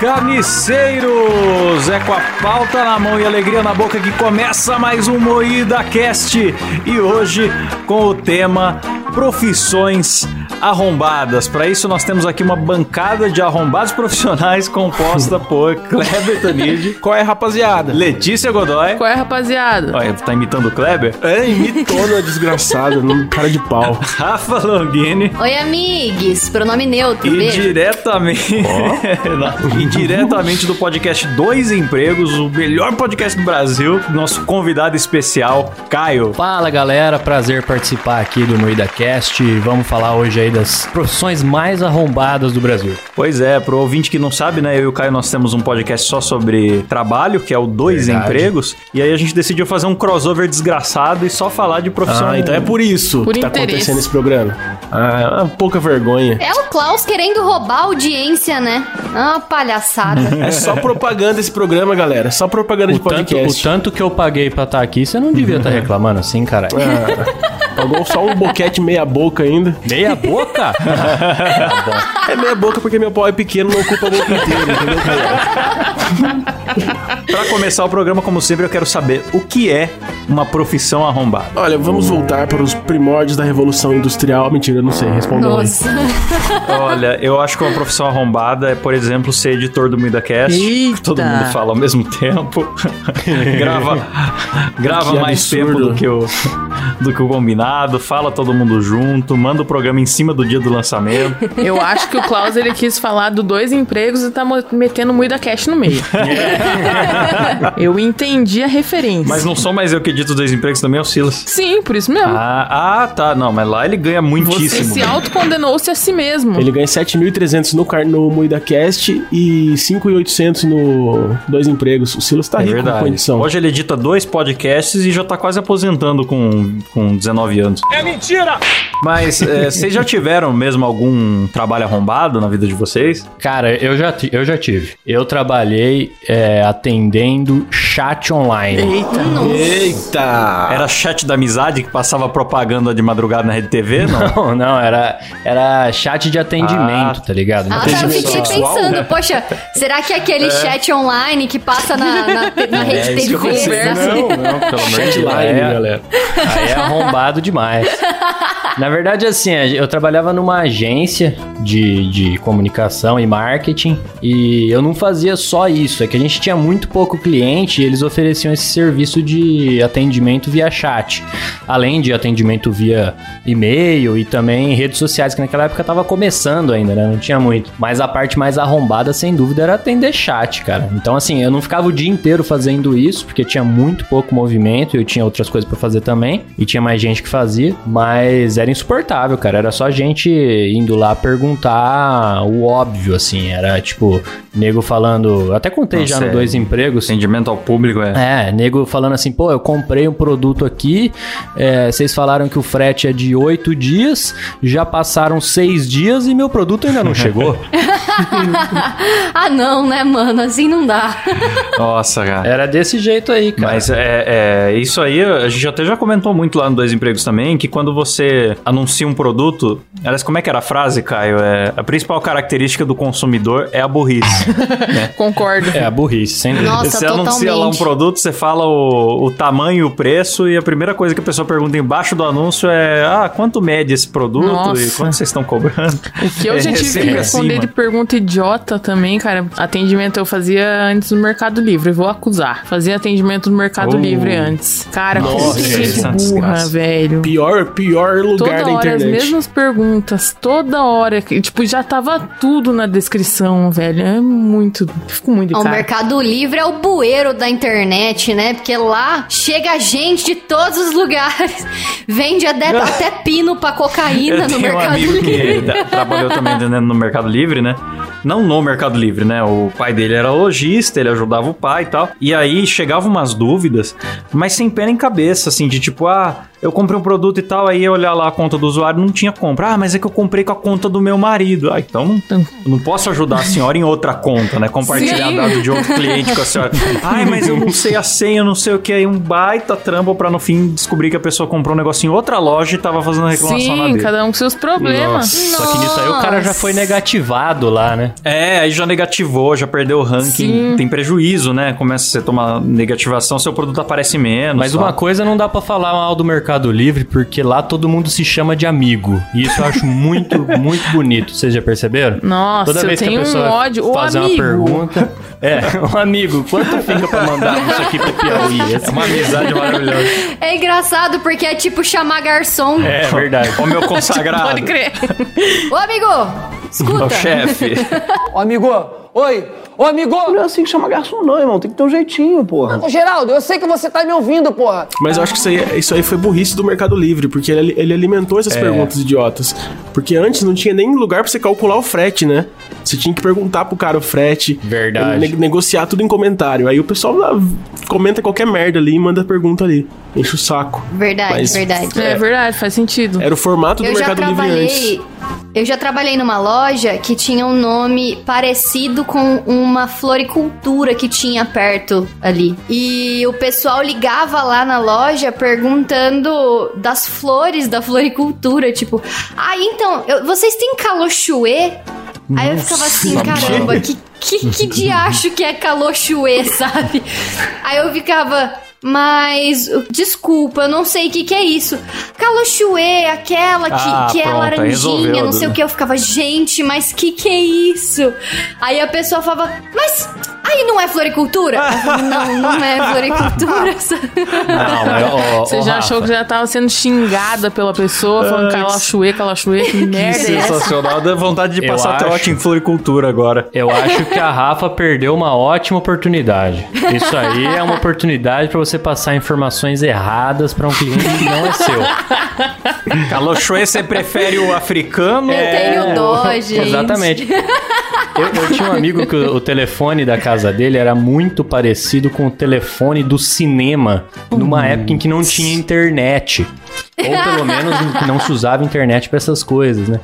Carniceiros! É com a pauta na mão e alegria na boca que começa mais um Moída Cast. E hoje com o tema Profissões arrombadas. Para isso, nós temos aqui uma bancada de arrombados profissionais composta por Kleber Tanid. Qual é, rapaziada? Letícia Godoy. Qual é, rapaziada? Olha, tá imitando o Kleber? É, imitona desgraçado, não cara de pau. Rafa Longini. Oi, amigos. Pronome neutro, E beijo. diretamente, e diretamente do podcast Dois Empregos, o melhor podcast do Brasil, nosso convidado especial, Caio. Fala galera, prazer participar aqui do Moída Cast. Vamos falar hoje aí das profissões mais arrombadas do Brasil. Pois é, pro ouvinte que não sabe, né, eu e o Caio nós temos um podcast só sobre trabalho, que é o Dois Verdade. Empregos, e aí a gente decidiu fazer um crossover desgraçado e só falar de profissão. Ah, então é por isso Por que tá interesse. acontecendo esse programa. Ah, pouca vergonha. É o Klaus querendo roubar a audiência, né? Ah, palhaçada. É só propaganda esse programa, galera. Só propaganda de O tanto, o podcast. tanto que eu paguei pra estar aqui, você não devia estar reclamando assim, cara. Ah, pagou só um boquete meia boca ainda. Meia boca? É meia boca porque meu pau é pequeno, não ocupa a boca inteira, entendeu? Pra começar o programa, como sempre, eu quero saber o que é uma profissão arrombada. Olha, vamos voltar para os primórdios da Revolução Industrial. Mentira, eu não sei, respondam aí. Nossa. Olha, eu acho que uma profissão arrombada é, por exemplo, ser editor do MuidaCast. Eita. Todo mundo fala ao mesmo tempo. grava grava Que mais absurdo. tempo do que, o, do que o combinado. Fala todo mundo junto. Manda o programa em cima do dia do lançamento. Eu acho que o Klaus ele quis falar do dois empregos e tá metendo muita cash no meio. Eu entendi a referência. Mas não sou mais eu que edito os dois empregos também, é o Silas. Sim, por isso mesmo. Ah, ah, tá. Não, mas lá ele ganha Você muitíssimo. se autocondenou-se a si mesmo. Ele ganha 7.300 no, car- no MoídaCast e 5.800 no Dois Empregos. O Silas tá É rico com verdade. condição. Hoje ele edita dois podcasts e já tá quase aposentando com, com 19 anos. É mentira! Mas é, vocês já tiveram mesmo algum trabalho arrombado na vida de vocês? Cara, eu já, eu já tive. Eu trabalhei é, atendendo chat online. Eita. Eita! Era chat da amizade que passava propaganda de madrugada na rede TV, não? Não, não, era, era chat de atendimento, Ah. tá ligado? Ah, eu Atendimento fiquei pensando, poxa, será que é aquele chat online que passa na, na, na rede que eu TV? sabe? Não, não, pelo amor de Deus. Chatline, É. galera. Aí é arrombado demais. Na verdade, assim, eu trabalhava numa agência de, de comunicação e marketing e eu não fazia só isso. É que a gente tinha muito pouco cliente e eles ofereciam esse serviço de atendimento via chat. Além de atendimento via e-mail e também redes sociais, que naquela época tava começando ainda, né? Não tinha muito. Mas a parte mais arrombada, sem dúvida, era atender chat, cara. Então, assim, eu não ficava o dia inteiro fazendo isso, porque tinha muito pouco movimento eu tinha outras coisas pra fazer também. E tinha mais gente que fazia, mas era insuportável, cara. Era só gente indo lá perguntar o óbvio, assim. Era tipo, nego falando. eu Até contei já Nossa, no é- Dois Empregos. Atendimento ao público é. É, nego falando assim, pô, eu comprei um produto aqui, é, vocês falaram que o frete é de oito dias, já passaram seis dias e meu produto ainda não chegou. ah, não, né, mano? Assim não dá. Nossa, cara. Era desse jeito aí, cara. Mas é, é, isso aí, a gente até já comentou muito lá no Dois Empregos também, que quando você anuncia um produto, aliás, como é que era a frase, Caio? É, a principal característica do consumidor é a burrice. Concordo. É a burrice, sem dúvida. Nossa, você anuncia lá um totalmente. produto, você fala o, o tamanho e o preço, e a primeira coisa que a pessoa pergunta embaixo do anúncio é: Ah, quanto mede esse produto Nossa. e quanto vocês estão cobrando? O que eu É já tive que sempre responder assim, de pergunta idiota também, cara. Atendimento eu fazia antes no Mercado Livre, vou acusar. Fazia atendimento no Mercado Oh. Livre antes. Cara, como Nossa, que gente essa burra, velho. Pior, pior lugar Toda da hora internet. as mesmas perguntas, toda hora. que, Tipo, já tava tudo na descrição, velho. É muito. Fico muito de O. Mercado Livre é o bueiro da internet, né? Porque lá chega gente de todos os lugares. Vende até, até pino pra cocaína Eu no tenho um Mercado amigo Livre. que tra- trabalhou também vendendo no Mercado Livre, né? Não no Mercado Livre, né? O pai dele era lojista, ele ajudava o pai e tal. E aí chegavam umas dúvidas, mas sem pé nem cabeça, assim, de tipo, ah, eu comprei um produto e tal, aí eu olhar lá a conta do usuário, não tinha compra. Ah, mas é que eu comprei com a conta do meu marido. Ah, então não, eu não posso ajudar a senhora em outra conta, né? Compartilhar Sim. dado de outro cliente com a senhora. Ai, mas eu não sei a senha, eu não sei o que. Aí um baita trampo pra no fim descobrir que a pessoa comprou um negócio em outra loja e tava fazendo reclamação na Sim, dele. cada um com seus problemas. Só que nisso aí o cara já foi negativado lá, né? É, aí já negativou, já perdeu o ranking. Sim. Tem prejuízo, né? Começa a você tomar negativação, seu produto aparece menos. Mas uma coisa não dá pra falar mal do Mercado Livre, porque lá todo mundo se chama de amigo. E isso eu acho muito, muito bonito. Vocês já perceberam? Nossa, Toda eu vez que a tenho um pessoa ódio. Ô, fazer uma pergunta. É, um amigo, quanto fica pra mandar isso aqui pro Piauí? É uma amizade maravilhosa. É engraçado porque é tipo chamar garçom. É verdade. Ô meu consagrado. Pode crer. Ô, amigo, Ô escuta. chefe. Ô, amigo, oi. Ô, amigo. Não é assim que chama garçom, não, irmão. Tem que ter um jeitinho, porra. Ô, Geraldo, eu sei que você tá me ouvindo, porra. Mas eu acho que isso aí, isso aí foi burrice do Mercado Livre, porque ele, ele alimentou essas perguntas idiotas. Porque antes não tinha nem lugar pra você calcular o frete, né? Você tinha que perguntar pro cara o frete. Verdade. ne- negociar tudo em comentário. Aí o pessoal lá comenta qualquer merda ali e manda pergunta ali. Enche o saco. Verdade, Mas- verdade. É verdade, faz sentido. Era o formato do Eu já Mercado Livre trabalhei. antes. Eu já trabalhei numa loja que tinha um nome parecido com uma floricultura que tinha perto ali. E o pessoal ligava lá na loja perguntando das flores da floricultura, tipo, ah, então, eu- vocês têm calochuê? Aí eu ficava assim, caramba, que, que, que diacho que é calochuê, sabe? Aí eu ficava, mas, desculpa, eu não sei o que, que é isso. Calochuê, aquela que, Ah, que é pronto, laranjinha, resolveu, não sei o que. Eu ficava, gente, mas que que é isso? Aí a pessoa falava, mas aí não é floricultura? Não, não é floricultura. Não, Você já Rafa, achou que já tava sendo xingada pela pessoa, falando calachuê, calachuê, que merda é essa? Sensacional, dá vontade de Eu passar acho. trote em floricultura agora. Eu acho que a Rafa perdeu uma ótima oportunidade. Isso aí é uma oportunidade pra você passar informações erradas pra um cliente que não é seu. Calochoe, você prefere o africano? Eu tenho dó, gente. Exatamente. Eu, eu tinha um amigo que o, o telefone da casa dele era muito parecido com o telefone do cinema, numa época em que não tinha internet. Ou pelo menos que não se usava internet pra essas coisas, né?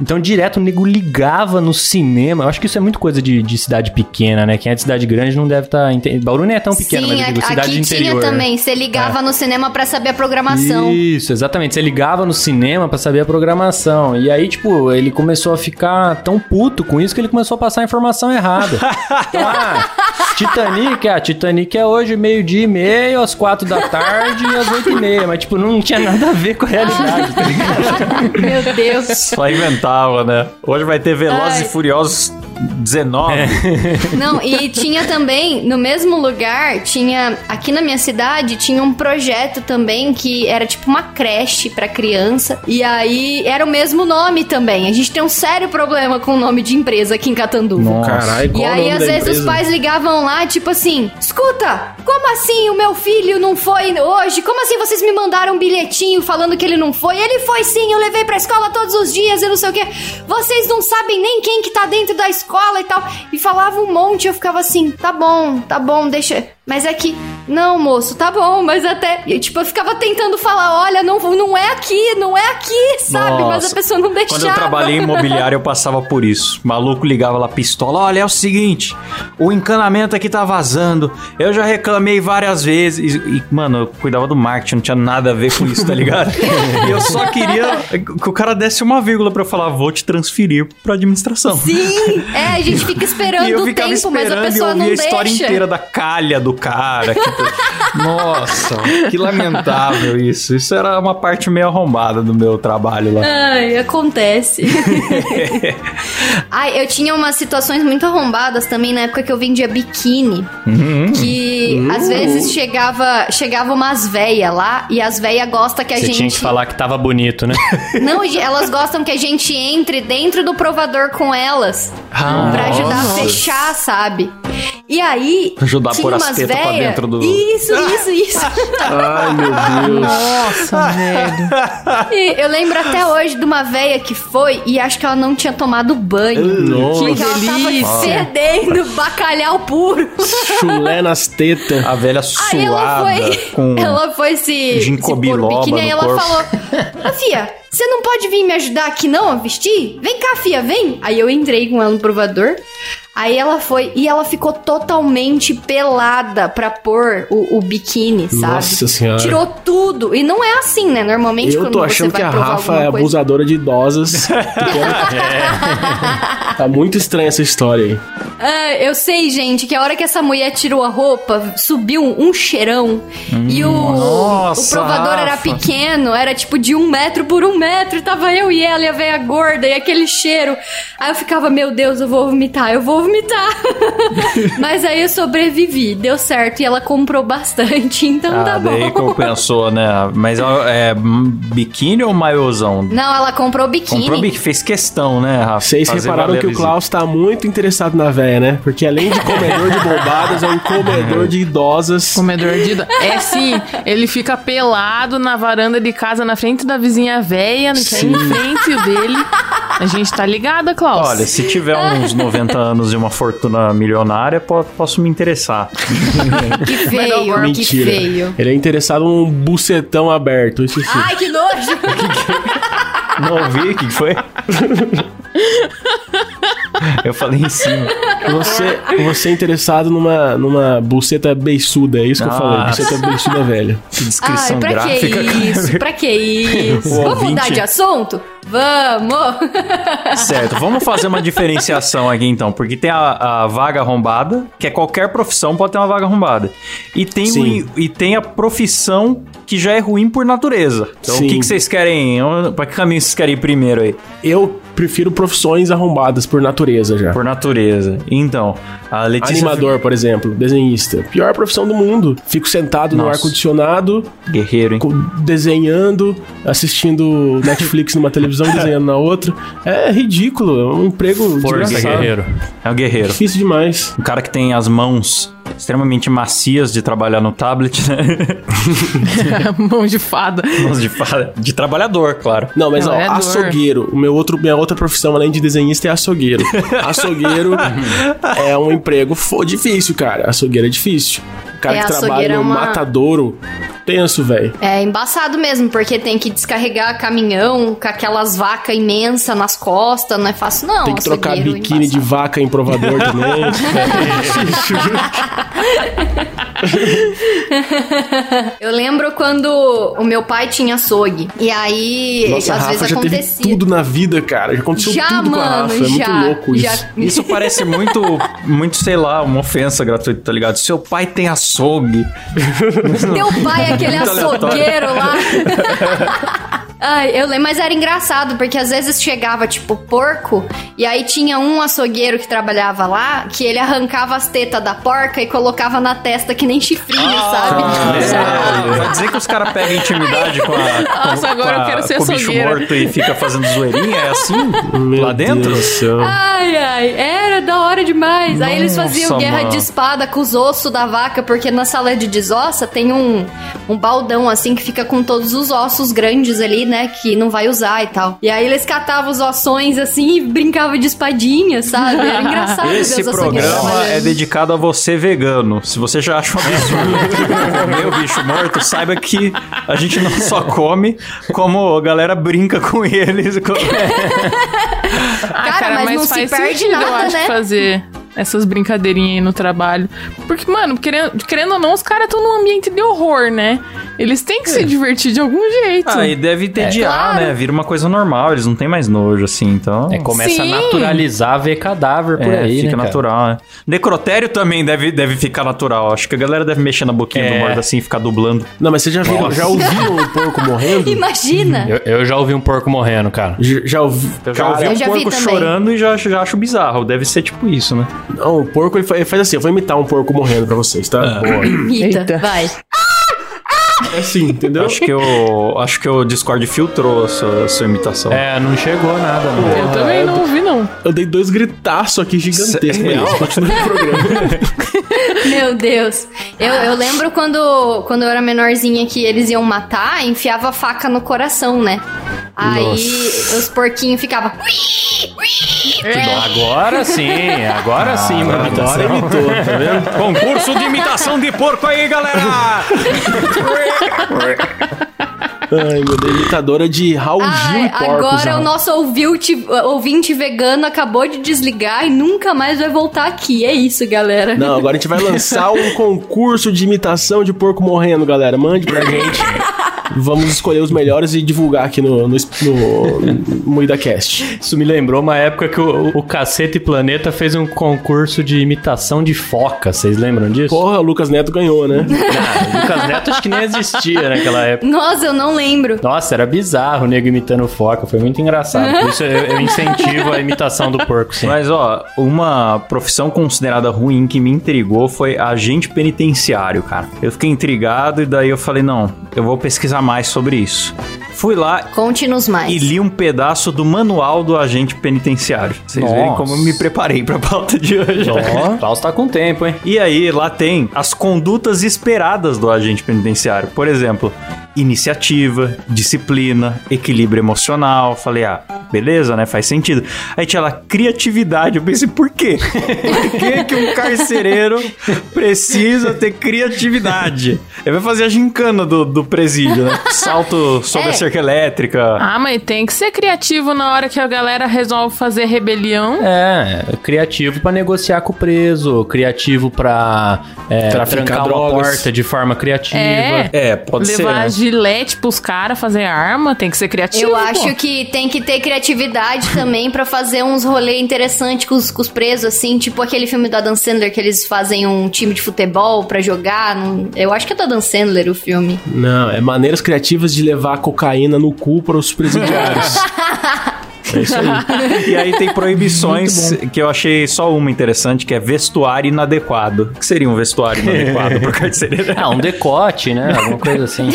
Então, direto, o nego ligava no cinema. Eu acho que isso é muito coisa de, de cidade pequena, né? Quem é de cidade grande não deve estar. Tá... Bauru nem é tão pequeno, Sim, mas eu digo, cidade aqui interior. tinha né? também. Você ligava no cinema pra saber a programação. Isso, exatamente. Você ligava no cinema pra saber a programação. E aí, tipo, ele começou a ficar tão puto com isso que ele começou a passar a informação errada. Então, ah, Titanic, ah, Titanic é hoje meio-dia e meio, às quatro da tarde e às oito e meia. Mas, tipo, não tinha nada a ver com a realidade, tá ligado? Meu Deus. Só inventava, né? Hoje vai ter Velozes Ai. e Furiosos 19. Não, e tinha também, no mesmo lugar, tinha, aqui na minha cidade, tinha um projeto também que era tipo uma creche pra criança. E aí era o mesmo nome também. A gente tem um sério problema com o nome de empresa aqui em Catanduva. Caralho, qual E o aí, nome às da vezes, empresa? os pais ligavam lá, tipo assim: escuta, como assim o meu filho não foi hoje? Como assim vocês me mandaram um bilhetinho falando que ele não foi? Ele foi sim, eu levei pra escola todos os dias e não sei o quê. Vocês não sabem nem quem que tá dentro da escola e tal. E falava um monte, eu ficava assim: tá bom, tá bom, deixa. Mas é que, não, moço, tá bom, mas até. e, tipo, eu ficava tentando falar: olha, não, não é aqui, não é aqui, sabe? mas Nossa. a pessoa não deixava. Quando eu trabalhei em imobiliário, eu passava por isso. Maluco ligava lá pistola. Olha, é o seguinte: o encanamento aqui tá vazando. Eu já reclamei várias vezes. E, mano, eu cuidava do marketing, não tinha nada a ver com isso, tá ligado? e eu só queria que o cara desse uma vírgula pra eu falar: vou te transferir pra administração. Sim, é, a gente fica esperando eu o tempo, mas a esperando pessoa ouvia não a história deixa. inteira da calha do cara. que- Nossa, que lamentável isso. Isso era uma parte meio arrombada do meu trabalho lá. Ai, acontece. Ai, eu tinha umas situações muito arrombadas também na época que eu vendia biquíni. Uhum. Que às vezes chegava, chegava umas véia lá e as véia gostam que a Você gente. tinha que falar que tava bonito, né? Não, elas gostam que a gente entre dentro do provador com elas. Ah, pra ajudar a nossa. fechar, sabe? E aí. Ajudar a tinha pôr as umas tetas pra dentro do- Isso, isso, isso. Ai, meu Deus. Nossa, velho. E eu lembro até hoje de uma véia que foi e acho que ela não tinha tomado banho. Nossa. Porque ela delícia. tava fedendo bacalhau puro. Chulé nas tetas. A velha Aí ela suada foi. com... Ela foi se. se pôr biquíni, ela corpo. falou: Fia, você não pode vir me ajudar aqui não a vestir? Vem cá, Fia, vem. Aí eu entrei com ela no provador. Aí ela foi e ela ficou totalmente pelada pra pôr o, o biquíni, sabe? Nossa senhora. Tirou tudo. E não é assim, né? Normalmente Eu quando tô achando que a Rafa é coisa- abusadora de idosas. Tá muito estranha essa história aí. Ah, eu sei, gente, que a hora que essa mulher tirou a roupa, subiu um cheirão. e o, nossa, o provador era Rafa. pequeno, era tipo de um metro por um metro. Tava eu e ela e a velha gorda e aquele cheiro. Aí eu ficava, meu Deus, eu vou vomitar, eu vou vomitar. Mas aí eu sobrevivi, deu certo e ela comprou bastante, então Ah, tá daí bom. compensou, né? Mas é biquíni ou maiôzão? Não, ela comprou biquíni. Comprou biquíni, fez questão, né, Rafa? Vocês repararam que o. Klaus tá muito interessado na véia, né? Porque além de comedor de bombadas, é um comedor de idosas. Comedor de ido- É sim, ele fica pelado na varanda de casa, na frente da vizinha é em frente dele. A gente tá ligada, Klaus. Olha, se tiver uns 90 anos e uma fortuna milionária, po- posso me interessar. Que feio, que Mentira. feio. Ele é interessado num bucetão aberto, isso sim. Ai, que nojo! Não ouvi? O que foi? Eu falei em cima. Você, você é interessado numa, numa buceta beiçuda, é isso que eu falei. Nossa. Buceta beiçuda velha. Que descrição Ai, pra gráfica. que isso? Pra que isso? O Vamos ouvinte- mudar de assunto? Vamos! Certo, vamos fazer uma diferenciação aqui então, porque tem a, a vaga arrombada, que é qualquer profissão pode ter uma vaga arrombada. E tem, o, e tem a profissão que já é ruim por natureza. Então Sim. o que, que vocês querem? Pra que caminho vocês querem ir primeiro aí? Eu prefiro profissões arrombadas por natureza já. Por natureza. Então, a Letícia. Animador, por exemplo, desenhista. Pior profissão do mundo. Fico sentado no Nossa. ar-condicionado, Guerreiro, hein? desenhando, assistindo Netflix numa televisão, desenhando na outra. É ridículo, é um emprego Força, guerreiro. É um guerreiro. Difícil demais. Um cara que tem as mãos extremamente macias de trabalhar no tablet, né? Mão de fada. Mãos de, fa- de trabalhador, claro. Não, mas ó, Trabalhador. açougueiro. O meu outro, minha outra profissão, além de desenhista, é açougueiro. açougueiro é um emprego difícil, cara. Açougueiro é difícil. O cara É, que trabalha é no uma- matadouro, tenso, velho. É embaçado mesmo, porque tem que descarregar caminhão com aquelas vacas imensas nas costas, não é fácil não. Tem que trocar biquíni de embaçado. vaca em provador também. Eu lembro quando o meu pai tinha açougue. E aí, Nossa, às Rafa vezes já teve acontecia. tudo na vida, cara. Já aconteceu Já, tudo com a mano, Rafa. É muito já, louco já. isso. Isso parece muito, muito, sei lá, uma ofensa gratuita, tá ligado? Seu pai tem açougue. Teu pai, aquele Muito aleatório. açougueiro lá. Ai, eu lembro, mas era engraçado, porque às vezes chegava, tipo, porco, e aí tinha um açougueiro que trabalhava lá, que ele arrancava as tetas da porca e colocava na testa que nem chifrinho, sabe? É, vai dizer que os caras pegam intimidade com a. com- Nossa, agora com a- eu quero ser com o bicho morto e fica fazendo zoeirinha? É assim? Meu lá dentro? Ai, ai, era da hora demais. aí eles Nossa, faziam guerra mano. de espada com os ossos da vaca, porque na sala de desossa tem um, um baldão assim que fica com todos os ossos grandes ali, né? Que não vai usar e tal. E aí eles catavam os ossões assim e brincavam de espadinha, sabe? Era engraçado ver Esse os açougueiros programa é dedicado a você vegano. Se você já acha um absurdo comer o bicho morto, saiba que a gente não só come, como a galera brinca com eles. Ah, Cara, mas não se perde sentido, nada, eu acho, né? fazer essas brincadeirinhas aí no trabalho. Porque, mano, querendo, querendo ou não, os caras estão num ambiente de horror, né? Eles têm que se divertir de algum jeito. Ah, e deve tediar, claro. né? Vira uma coisa normal, eles não têm mais nojo, assim, então... É, começa a Sim. naturalizar ver cadáver por É, aí, fica né, cara? natural, né? Necrotério também deve, deve ficar natural. Acho que a galera deve mexer na boquinha do É. morto assim e ficar dublando. Não, mas vocês já viram, já ouviram o porco morrendo? Imagina! Eu, eu já ouvi um porco morrendo, cara. Já, já ouvi. Eu já Cara, ouvi um já porco chorando e já, já acho bizarro. Deve ser tipo isso, né? Não, o porco ele fa- ele faz assim, eu vou imitar um porco morrendo pra vocês, tá? Boa. Rita, Eita. vai. É assim, entendeu? Acho que o, acho que o Discord filtrou a sua, a sua imitação. É, não chegou nada, não. Eu também não ouvi, não. Eu dei dois gritaços aqui gigantescos. Mas continua o programa. Meu Deus. Eu, eu lembro quando, quando eu era menorzinha que eles iam matar, enfiava a faca no coração, né? Aí os porquinhos ficavam. Agora sim, agora sim, mano. Agora imitou, tá vendo? Concurso de imitação de porco aí, galera! Ai, meu Deus, imitadora de Raul Gil Ai, e porcos. agora né? o nosso ouvinte, ouvinte vegano acabou de desligar e nunca mais vai voltar aqui. É isso, galera. Não, agora a gente vai lançar um concurso de imitação de porco morrendo, galera. Mande pra gente. Vamos escolher os melhores e divulgar aqui no, no, no, no MuidaCast. Isso me lembrou uma época que o, o Cacete Planeta fez um concurso de imitação de foca. Vocês lembram disso? Porra, o Lucas Neto ganhou, né? Ah, o Lucas Neto acho que nem existia naquela época. Nossa, eu não lembro. Nossa, era bizarro o nego imitando foca. Foi muito engraçado. Por isso eu, eu incentivo a imitação do porco, sim. Mas, ó, uma profissão considerada ruim que me intrigou foi agente penitenciário, cara. Eu fiquei intrigado e daí eu falei, não, eu vou pesquisar mais sobre isso. Fui lá Conte-nos mais. e li um pedaço do manual do agente penitenciário. Vocês Nossa. verem como eu me preparei pra pauta de hoje. Ó, Klaus tá com tempo, hein? E aí, lá tem as condutas esperadas do agente penitenciário. Por exemplo, iniciativa, disciplina, equilíbrio emocional. Falei, ah, beleza, né? Faz sentido. Aí tinha lá criatividade. Eu pensei, por quê? Por que, que um carcereiro precisa ter criatividade? Ele vai fazer a gincana do, do presídio, né? Salto sobre É. a cerca elétrica. Ah, mas tem que ser criativo na hora que a galera resolve fazer rebelião. É, criativo pra negociar com o preso, criativo pra é, trancar uma drogas. porta de forma criativa. É. É, pode ser. Levar né? gilete pros caras fazer arma, tem que ser criativo. Eu acho pô. que tem que ter criatividade também pra fazer uns rolês interessantes com os, com os presos, assim, tipo aquele filme do Adam Sandler que eles fazem um time de futebol pra jogar. Eu acho que é do Adam Sandler o filme. Não, é maneiras criativas de levar cocaína no cu para os presidiários. é isso aí. E aí tem proibições que eu achei só uma interessante, que é vestuário inadequado. O que seria um vestuário inadequado pro carcereiro? Ah, um decote, né? Alguma coisa assim.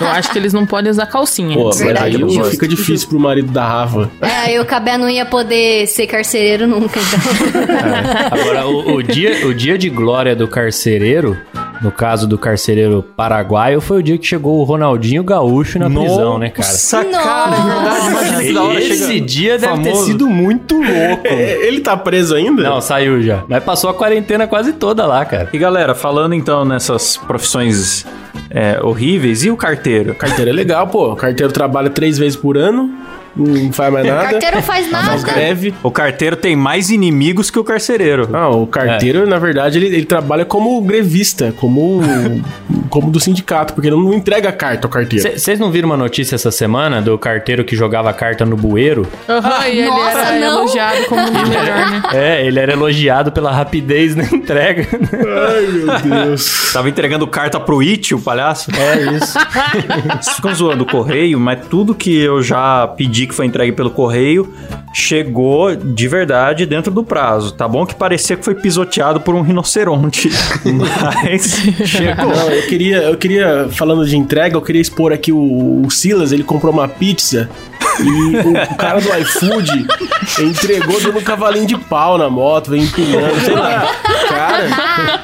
Eu acho que eles não podem usar calcinha. Pô, Verdade, mas aí fica difícil pro marido da Rafa. É, o Cabé não ia poder ser carcereiro nunca, então. Agora, o, o dia, o dia de glória do carcereiro, no caso do carcereiro paraguaio, foi o dia que chegou o Ronaldinho Gaúcho na prisão, né, cara? Nossa, cara, é verdade. Imagina que da hora Esse chega dia deve ter famoso. sido muito louco. É, Ele tá preso ainda? Não, saiu já. Mas passou a quarentena quase toda lá, cara. E galera, falando então nessas profissões é, horríveis, e o carteiro? Carteiro é legal, pô. O carteiro trabalha três vezes por ano, não faz mais nada. Carteiro não faz nada. greve. O carteiro tem mais inimigos que o carcereiro. Ah, o carteiro, na verdade, ele, ele trabalha como grevista, como, como do sindicato, porque ele não entrega carta ao carteiro. Vocês não viram uma notícia essa semana do carteiro que jogava carta no bueiro? Aham, e ele Nossa, era não. elogiado como dos melhores, né? É, ele era elogiado pela rapidez na entrega. Ai, meu Deus. Tava entregando carta pro It, o palhaço. É isso. Vocês ficam zoando o correio, mas tudo que eu já pedi que foi entregue pelo correio chegou de verdade dentro do prazo. Tá bom que parecia que foi pisoteado por um rinoceronte, mas chegou. Não, eu queria, eu queria, falando de entrega, eu queria expor aqui o, o Silas, ele comprou uma pizza e o, cara do iFood entregou dando um cavalinho de pau na moto, vem empinando, sei lá. Cara,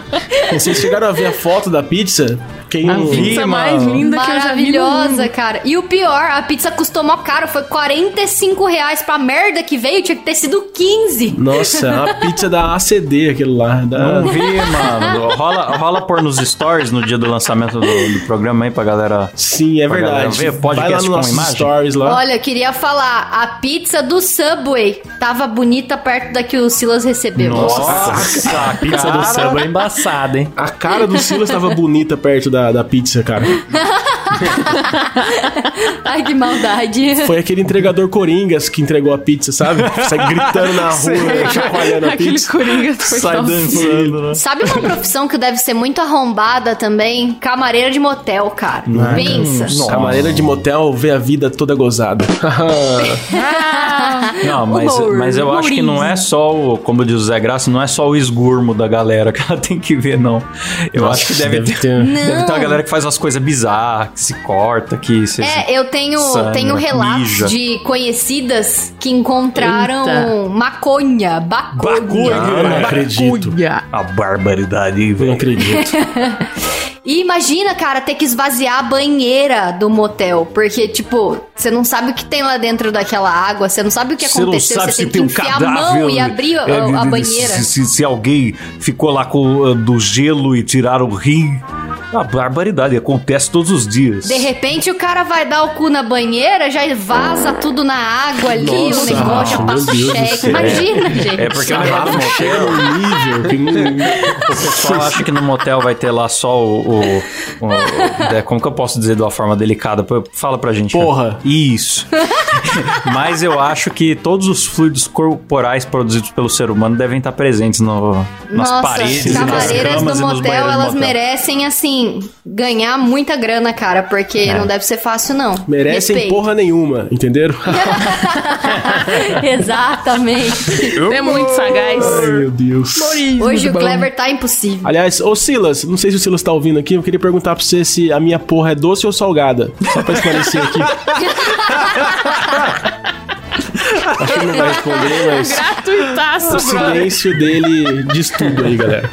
vocês chegaram a ver a foto da pizza? Quem A pizza mais linda que eu já vi no Maravilhosa, cara. E o pior, a pizza custou mó caro. Foi 45 reais pra merda que veio. Tinha que ter sido 15. Nossa, uma pizza da ACD, aquele lá. Da... Não vi, mano. Rola, rola pôr nos stories no dia do lançamento do, do programa aí pra galera. Sim, é verdade. ver, podcast Vai lá no com imagem? stories lá. Olha, eu queria falar, a pizza do Subway tava bonita perto da que o Silas recebeu. Nossa, A pizza do samba é embaçada, hein? A cara do Silas tava bonita perto da, da pizza, cara. Ai, que maldade. Foi aquele entregador Coringas que entregou a pizza, sabe? Sai gritando na rua, chacoalhando a Aquele pizza. coringa foi Sai dançando, né? Sabe uma profissão que deve ser muito arrombada também? Camareira de motel, cara. Pensa. Camareira de motel vê a vida toda gozada. Ah, Não, mas, Humor, mas eu acho que não é só o, como diz o Zé Graça, não é só o esgurmo da galera que ela tem que ver, não. Eu acho que deve, ter, deve ter uma galera que faz umas coisas bizarras, se corta, que se... É, eu tenho, Sangra, tenho relatos mija. de conhecidas que encontraram Eita. maconha, baconha. Ah, não acredito. A barbaridade, Eu não velho. acredito. E imagina, cara, ter que esvaziar a banheira do motel. Porque, tipo, você não sabe o que tem lá dentro daquela água, você não sabe o que Você não aconteceu, sabe você se tem que tem um enfiar a cadáver. mão e abrir a, é, a banheira. Se, se- se alguém ficou lá com do gelo e tiraram o rim. Uma barbaridade, acontece todos os dias. De repente o cara vai dar o cu na banheira, já vaza tudo na água ali, Nossa, o negócio já passa o Deus do cheque. céu. Imagina, gente. É porque o negócio do motel, um nível que não... o pessoal acha que no motel vai ter lá só o. o- o- é, como que eu posso dizer de uma forma delicada? Fala pra gente. Porra. cara. Isso. Mas eu acho que todos os fluidos corporais produzidos pelo ser humano devem estar presentes no, nas Nossa, paredes, nas camareiras do motel, elas motel. merecem, assim, ganhar muita grana, cara, porque É. não deve ser fácil, não. Merecem Respeito. porra nenhuma, entenderam? Exatamente. É muito sagaz. Ai, meu Deus. Hoje o Clever tá impossível. Aliás, ô Silas, não sei se o Silas tá ouvindo aqui, eu queria perguntar pra você se a minha porra é doce ou salgada. Só pra esclarecer aqui. Acho que ele não vai responder, mas Gratuitaço, o brother. silêncio dele diz tudo aí, galera.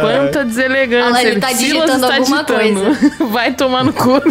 Quanta deselegância. Olha ele tá Silas digitando está alguma digitando. Vai tomar no cu.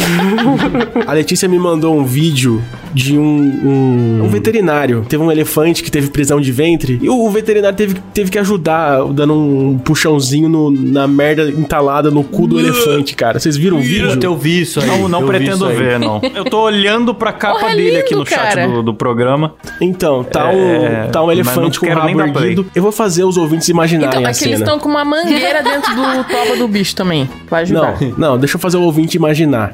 A Letícia me mandou um vídeo de um, um, um veterinário. Teve um elefante que teve prisão de ventre e o veterinário teve, teve que ajudar, dando um puxãozinho no- na merda entalada no cu do elefante, cara. Vocês viram o vídeo? Eu vi isso aí. Não, não pretendo ver, não. Eu tô olhando pra capa Porra, dele aqui lindo, no chat cara. do, do programa. Então, tá, É, um, tá um elefante com o rabo erguido. Eu vou fazer os ouvintes imaginarem Então, a é que eles estão com uma mangueira dentro do toba do bicho também. Vai ajudar. Não, não, deixa eu fazer o ouvinte imaginar.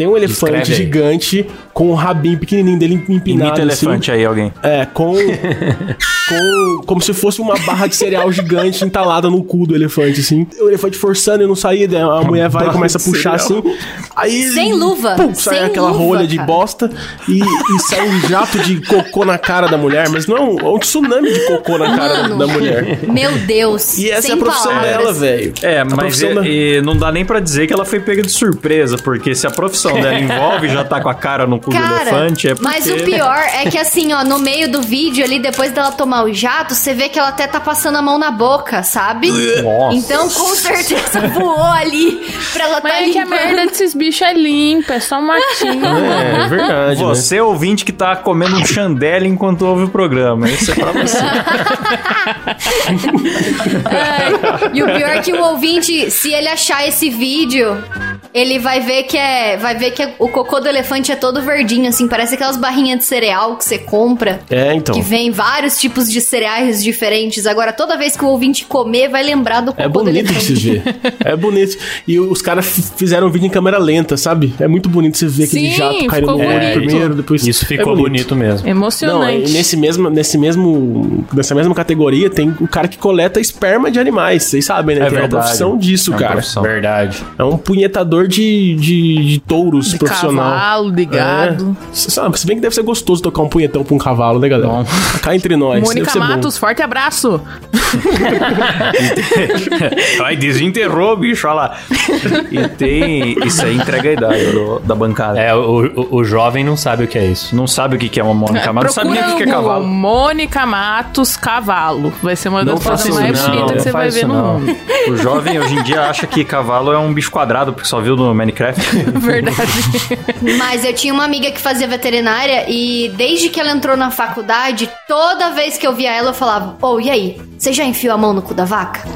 Tem um elefante Descreve aí. gigante com o rabinho pequenininho dele empinado. Imita assim. elefante aí, alguém. É, com, com. Como se fosse uma barra de cereal gigante entalada no cu do elefante, assim. O elefante forçando e não sair, daí a mulher vai e começa a puxar cereal. assim. Aí. Sem luva, Pum, sai sem aquela luva, rolha de cara. bosta e, e sai um jato de cocô na cara da mulher, mas não, é um tsunami de cocô na cara da, Mano. da mulher. Meu Deus. E essa sem é a profissão palavras. dela, velho. É, A mas é- da- e não dá nem pra dizer que ela foi pega de surpresa, porque se a profissão dela envolve já tá com a cara no cu do Cara, elefante, é porque... mas o pior é que assim, ó, no meio do vídeo ali, depois dela tomar o jato, você vê que ela até tá passando a mão na boca, sabe? Nossa. Então, com certeza voou ali pra ela Mas tá é que a limpando. merda desses bichos é limpa, é só um matinho. É, é verdade, né? Você, ouvinte, que tá comendo um chandelle enquanto ouve o programa. Isso é pra você. Ai, E o pior é que o ouvinte, se ele achar esse vídeo, ele vai ver que é. Vai ver que o cocô do elefante é todo verdinho, assim, parece aquelas barrinhas de cereal que você compra. É, então. Que vem vários tipos de cereais diferentes. Agora, toda vez que o ouvinte comer, vai lembrar do cocô É do bonito de se ver. É bonito. E os caras fizeram um vídeo em câmera lenta, sabe? É muito bonito você ver aquele Sim, jato caindo no bonito. primeiro, depois. Isso ficou é bonito. mesmo. Não, Emocionante. e nesse mesmo, nesse mesmo, nessa mesma categoria tem o cara que coleta esperma de animais, vocês sabem, né? É tem uma verdade. profissão disso, É uma cara. profissão. Verdade. É um punhetador de, de, de touros De profissional. cavalo, de gado. É. Se sabe, se bem que deve ser gostoso tocar um punhetão pra um cavalo, né, galera? Cá entre nós. Mônica ser bom. Matos, forte abraço. Ai, desenterrou, bicho, olha lá. E tem... Isso aí entrega a idade do- da bancada. É, o, o, o jovem não sabe o que é isso. Não sabe o que que é uma Mônica Matos, não sabe nem o que é cavalo. Mônica Matos Cavalo. Vai ser uma das coisas isso, mais bonitas que você vai ver no não. mundo. O jovem hoje em dia acha que cavalo é um bicho quadrado, porque só viu no Minecraft. Verdade. Mas eu tinha uma amiga que fazia veterinária e desde que ela entrou na faculdade, toda vez que eu via ela, eu falava: Ô, e aí? Você já enfiou a mão no cu da vaca?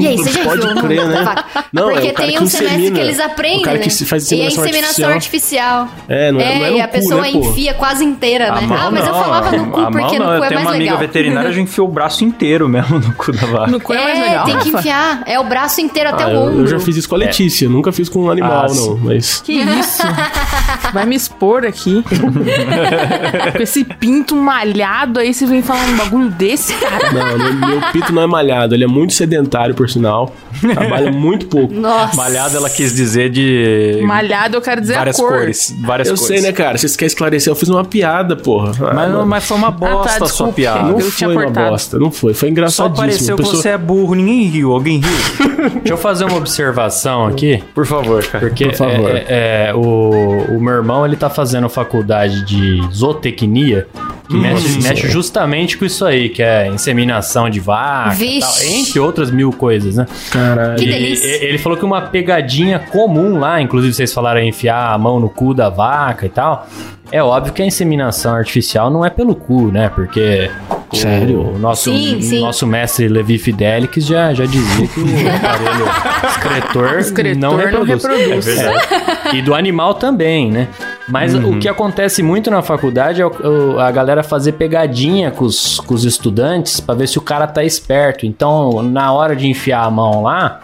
E aí, você já Pode enfiou a mão no cu né? da vaca? Não, é Porque cara tem um semestre insemina. que eles aprendem, O cara que né? faz E é inseminação inseminação artificial. É, não é- não é no e a cu, pessoa né, pô? enfia quase inteira, né? ah, mas eu falava no cu porque não, no cu eu é tenho mais uma amiga legal. veterinária já enfiou o braço inteiro mesmo no cu da vaca. No cu é, mais legal. tem que enfiar. É o braço inteiro até Ah, o eu, ombro. eu já fiz isso com a Letícia, nunca fiz com um animal, Ah, não. Mas. Que isso? Vai me expor aqui. Com esse pinto malhado aí, você vem falar um bagulho desse, cara. Não, ele- meu pito não é malhado, ele é muito sedentário, por sinal. Trabalha muito pouco. Nossa. Malhada ela quis dizer de Malhado, eu quero dizer várias a cor. cores. Várias Eu cores. sei, né, cara? Vocês querem esclarecer? Eu fiz uma piada, porra. Ah, Mas, mano. mas foi uma bosta a sua piada. Não eu foi uma cortado. bosta, não foi. Foi Só engraçadíssimo. pareceu que Pessoa- você é burro, ninguém riu. Alguém riu? Deixa eu fazer uma observação aqui. Por favor, cara. Porque Por favor. é, é, é, o, o meu irmão ele tá fazendo faculdade de zootecnia, que mexe, mexe justamente com isso aí, que é inseminação de vaca, tal, entre outras mil coisas, né? Caralho. Que delícia. e- ele falou que uma pegadinha comum lá, inclusive vocês falaram em enfiar a mão no cu da vaca e tal. É óbvio que a inseminação artificial não é pelo cu, né? Porque Sério? o nosso, Sim, sim. nosso mestre Levi Fidelix já, já dizia que o aparelho excretor, Excretor não não reproduz. reproduz. É verdade. E do animal também, né? Mas o que acontece muito na faculdade é o- o- a galera fazer pegadinha com os, com os estudantes pra ver se o cara tá esperto. Então, na hora de enfiar a mão lá,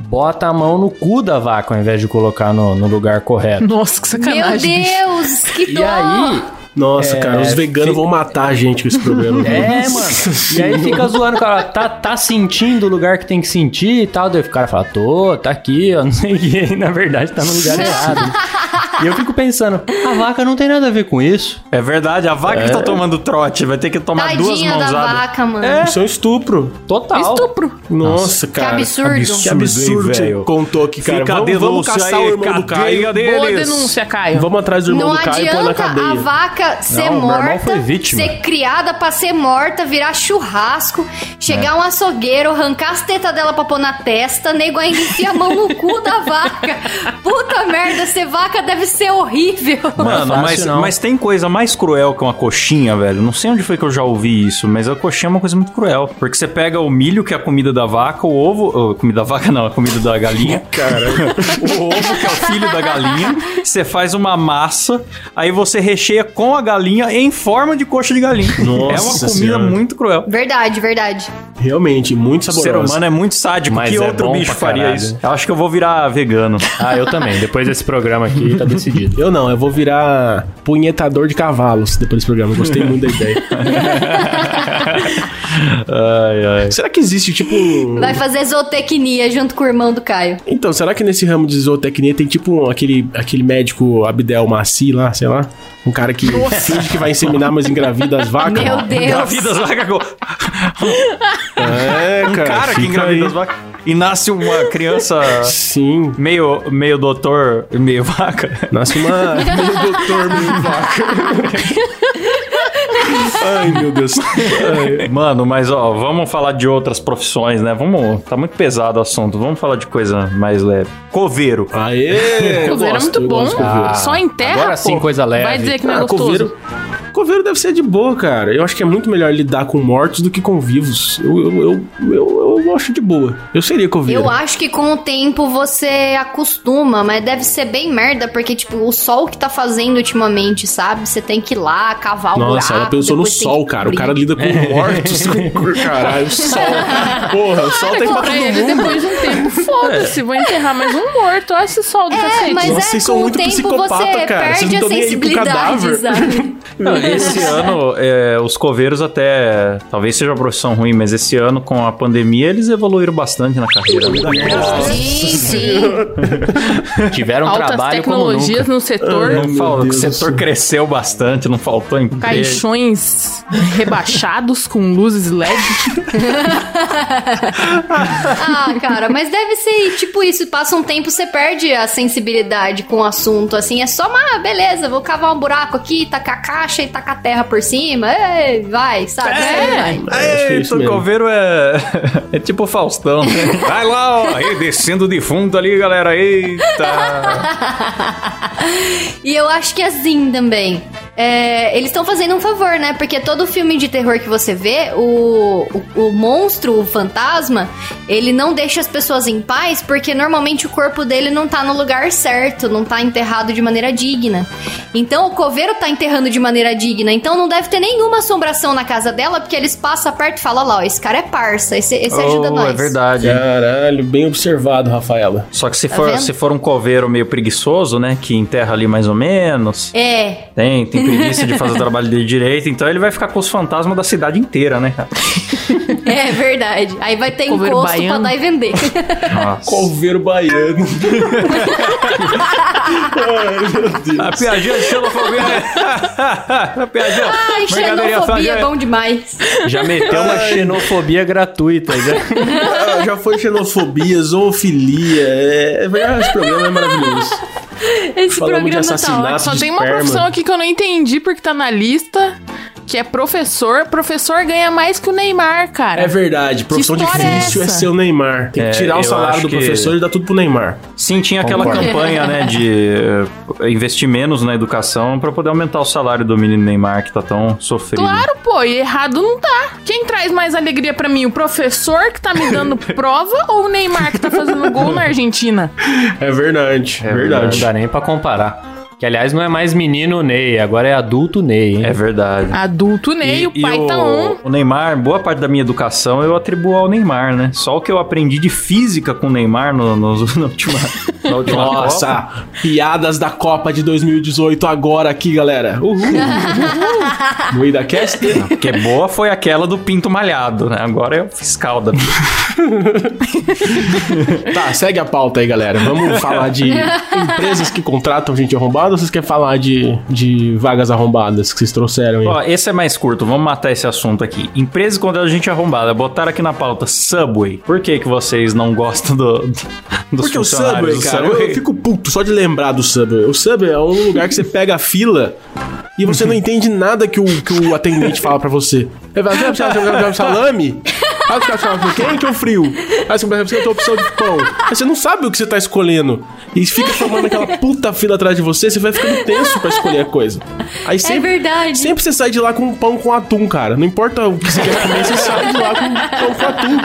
bota a mão no cu da vaca ao invés de colocar no, no lugar correto. Nossa, que Meu sacanagem. bicho. Deus, que E dó. aí, Nossa, cara, os veganos vão matar a gente com esse problema. É, mano. E aí fica zoando, o cara, tá, tá sentindo o lugar que tem que sentir e tal. Daí o cara fala, tô, tá aqui, ó, não sei o que. E na verdade tá no lugar errado. E eu fico pensando, a vaca não tem nada a ver com isso. É verdade, a vaca que tá tomando trote vai ter que tomar duas Tadinha da mãozadas. vaca, mano. Isso é um estupro. Total. Estupro. Nossa, cara. absurdo. Que absurdo que você velho. contou aqui, cara. Fica a vamos, vamos caçar aí, o irmão do Caio. deles. Boa denúncia, Caio. Vamos atrás do irmão Não do Caio e põe na adianta cadeia. a vaca ser Não, meu irmão morta, foi vítima. ser criada pra ser morta, virar churrasco, chegar É. um açougueiro, arrancar as tetas dela pra pôr na testa, nego ainda enfia a mão no cu da vaca. Puta merda, ser vaca deve ser horrível. É Mano, mas, mas tem coisa mais cruel que uma coxinha, velho. Não sei onde foi que eu já ouvi isso, mas a coxinha é uma coisa muito cruel. Porque você pega o milho, que é a comida da vaca, o ovo. oh, comida da vaca não, a comida da galinha. Cara, o ovo, que é o filho da galinha. Você faz uma massa, aí você recheia com a galinha em forma de coxa de galinha. é uma Nossa comida Senhora. muito cruel. Verdade, verdade. realmente, muito O ser saboroso. humano é muito sádico. Mas que é outro bom bicho pra faria caralho. isso? Eu acho que eu vou virar vegano. Ah, eu também. Depois desse programa aqui, tá decidido. Eu não, eu vou virar punhetador de cavalos depois desse programa. Gostei muito da ideia. ai, ai. Será que existe, tipo, um... Vai fazer zootecnia junto com o irmão do Caio. Então, será que nesse ramo de zootecnia tem tipo um- aquele, aquele médico Abdel Maci lá, sei lá? Um cara que finge que vai inseminar, mas engravida as vacas? Meu Deus. Engravida as vacas. É, Um cara. cara que engravida aí. as vacas. E nasce uma criança Sim. meio, meio doutor, meio vaca. Nasce uma. Meu doutor, meio vaca. Ai, meu Deus. Ai. Mano, mas ó, vamos falar de outras profissões, né? Vamos. Tá muito pesado o assunto. Vamos falar de coisa mais leve. Coveiro. Aê! Coveiro é muito bom. coveiro. Só em terra, Agora sim, coisa leve. Vai dizer que não é Ah, gostoso. coveiro, coveiro deve ser de boa, cara. Eu acho que é muito melhor lidar com mortos do que com vivos. Eu, eu, eu, eu, eu acho de boa. Eu seria coveiro. Eu acho que com o tempo você acostuma, mas deve ser bem merda, porque, tipo, o sol que tá fazendo ultimamente, sabe? Você tem que ir lá, cavar o Nossa, buraco. ela pensou no sol, cara. O cara lida com mortos. com- Caralho, o sol. Porra, o sol tem pra todo mundo. depois de um tempo, foda-se, vou enterrar mais um morto. Olha esse sol do É, cacete. mas Nossa, é, vocês são com o muito tempo psicopata, você cara. Vocês perde não a tão nem aí pro sensibilidade, cadáver. Não, esse ano, é, os coveiros até. Talvez seja uma profissão ruim, mas esse ano, com a pandemia, eles evoluíram bastante na carreira. sim, sim. Tiveram um Altas trabalho como tecnologias nunca. no setor, Não o setor cresceu bastante, não faltou emprego. caixões rebaixados com luzes LED. Ah, cara, mas deve ser tipo isso. Passa um tempo, você perde a sensibilidade com o assunto. Assim, é só, ah, beleza, vou cavar um buraco aqui, tacar a caixa e tacar a terra por cima. Ei, vai, sabe? É. É o mesmo. coveiro é. É tipo o Faustão, né? Vai lá, ó, aí descendo o defunto ali, galera. Eita! E eu acho que assim também. É, eles estão fazendo um favor, né? Porque todo filme de terror que você vê, o, o, o monstro, o fantasma, ele não deixa as pessoas em paz porque normalmente o corpo dele não tá no lugar certo, não tá enterrado de maneira digna. Então o coveiro tá enterrando de maneira digna, então não deve ter nenhuma assombração na casa dela, porque eles passam perto e falam: lá, ó, esse cara é parça, esse, esse ajuda Oh, nós. É verdade. Caralho, bem observado, Rafaela. Só que se Tá for, vendo? se for um coveiro meio preguiçoso, né? Que enterra ali mais ou menos. É, Tem, tem preguiça de fazer o trabalho dele direito, então ele vai ficar com os fantasmas da cidade inteira, né, cara? é verdade. Aí vai ter Coveiro encosto pra baiano. dar e vender. Nossa. Coveiro baiano. Ai, meu Deus. A piadinha de xenofobia. né? A piadinha. Ai, xenofobia é flagrante. bom demais. Já meteu uma xenofobia gratuita. Já. Ah, Já foi xenofobia, zoofilia. É, é, esse programa é maravilhoso. Esse Falamos programa tá ótimo. Só de tem uma esperma. profissão aqui que eu não entendi porque tá na lista, que é professor. Professor ganha mais que o Neymar, cara. É verdade, profissão é difícil é, essa? ser o Neymar. Tem que É, tirar o salário do que- professor e dar tudo pro Neymar. Sim, tinha aquela Concordo. campanha, né, de eh, investir menos na educação pra poder aumentar o salário do menino Neymar que tá tão sofrido. Claro, pô, e errado não tá. Quem traz mais alegria pra mim? O professor que tá me dando prova ou o Neymar que tá fazendo gol na Argentina? É verdade, É Não verdade. dá nem pra comparar. Que, aliás, não é mais menino Ney, agora é adulto Ney, hein? É verdade. Adulto Ney, o pai o, tá on. o Neymar, boa parte da minha educação eu atribuo ao Neymar, né? Só o que eu aprendi de física com o Neymar no, no- na última, na última Copa. Nossa, piadas da Copa de 2018 agora aqui, galera. Uhul. Uhul. Moída Cast. Que boa foi aquela do pinto malhado, né? Agora é o fiscal da. Tá, segue a pauta aí, galera. Vamos falar de empresas que contratam gente arrombada ou vocês querem falar de, de vagas arrombadas que vocês trouxeram aí? Ó, esse é mais curto, vamos matar esse assunto aqui. Empresa contra a gente arrombada. Botaram aqui na pauta Subway. Por que, que vocês não gostam do, do- dos Porque o funcionários Subway, do cara, eu, Subway? eu fico puto só de lembrar do Subway. O Subway é um lugar que você pega a fila e você não entende nada que o, que o atendente fala pra você. Ele fala, "Você você quer- você quer salame? Ah, você quer salame quente ou frio? Ah, você quer você quer opção de pão. Aí você não sabe o que você tá escolhendo. E fica formando aquela puta fila atrás de você, você vai ficando tenso pra escolher a coisa. Aí sempre, verdade. Sempre você sai de lá com um pão com atum, cara. Não importa o que você quer comer, você sai de lá com um pão com atum.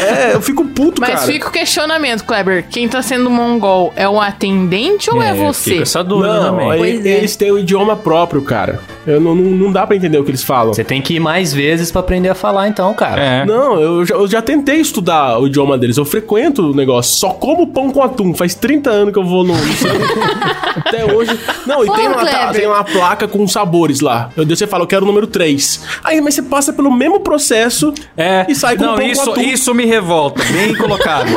É, eu fico puto, Mas cara. fica o questionamento, Kleber. Quem tá sendo mongol é o atendente ou é, você? Fica essa dúvida Não, também. aí Pois é. eles têm o idioma próprio, cara. Eu não, não, não dá pra entender o que eles falam. Você tem que ir mais vezes pra aprender a falar, então, cara. É. Não, eu já, eu já tentei estudar o idioma deles. Eu frequento o negócio. Só como pão com atum. Faz 30 anos que eu vou no. Até hoje. Não, e tem uma, Kleber. tem uma placa com sabores lá. Eu você fala, eu quero o número 3. Aí, mas você passa pelo mesmo processo É, e sai com não, pão isso, com atum. isso me revolta, bem colocado.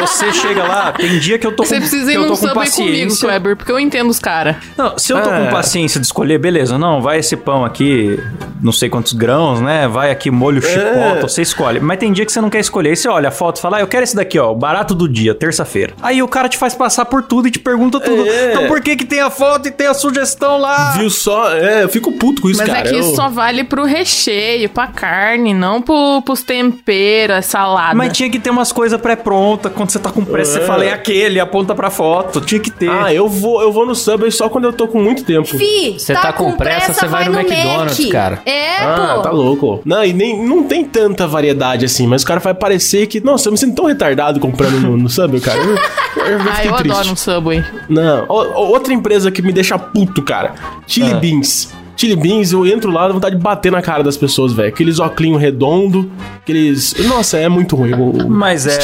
Você chega lá, tem dia que eu tô com, Você precisa ir eu num Subway comigo, paciência. Kleber, porque eu entendo os caras. Não, se eu tô É. com paciência de escolher, beleza, não, vai esse pão aqui, não sei quantos grãos, né? Vai aqui molho chicota, você escolhe. Mas tem dia que você não quer escolher, aí você olha a foto e fala, ah, eu quero esse daqui, ó, barato do dia, terça-feira. Aí o cara te faz passar por tudo e te pergunta tudo. É. Então por que que tem a foto e tem a sugestão lá? Viu só? É, eu fico puto com isso, Mas cara. aqui Eu- isso só vale pro recheio, pra carne, não pro, pros temperos, salada. Mas tinha que ter umas coisas pré-prontas. Quando você tá com pressa, você É. fala, é aquele, aponta pra foto. Tinha que ter. Ah, eu vou, eu vou no Subway só quando eu tô com muito tempo. Fi, Você tá com pressa, você vai no McDonald's, Mac. cara. É, Ah, pô. tá louco. Não, e nem, não tem tanta variedade assim, mas o cara vai parecer que. Nossa, eu me sinto tão retardado comprando no, no Subway, cara. Eu, eu, Ah, fiquei eu triste. adoro um Subway. Não, o- outra empresa que me deixa puto, cara. Chili Ah. Beans. Chili Beans, eu entro lá, dá vontade de bater na cara das pessoas, velho. Aqueles óculos redondo, aqueles. Nossa, é muito ruim. o- Mas é,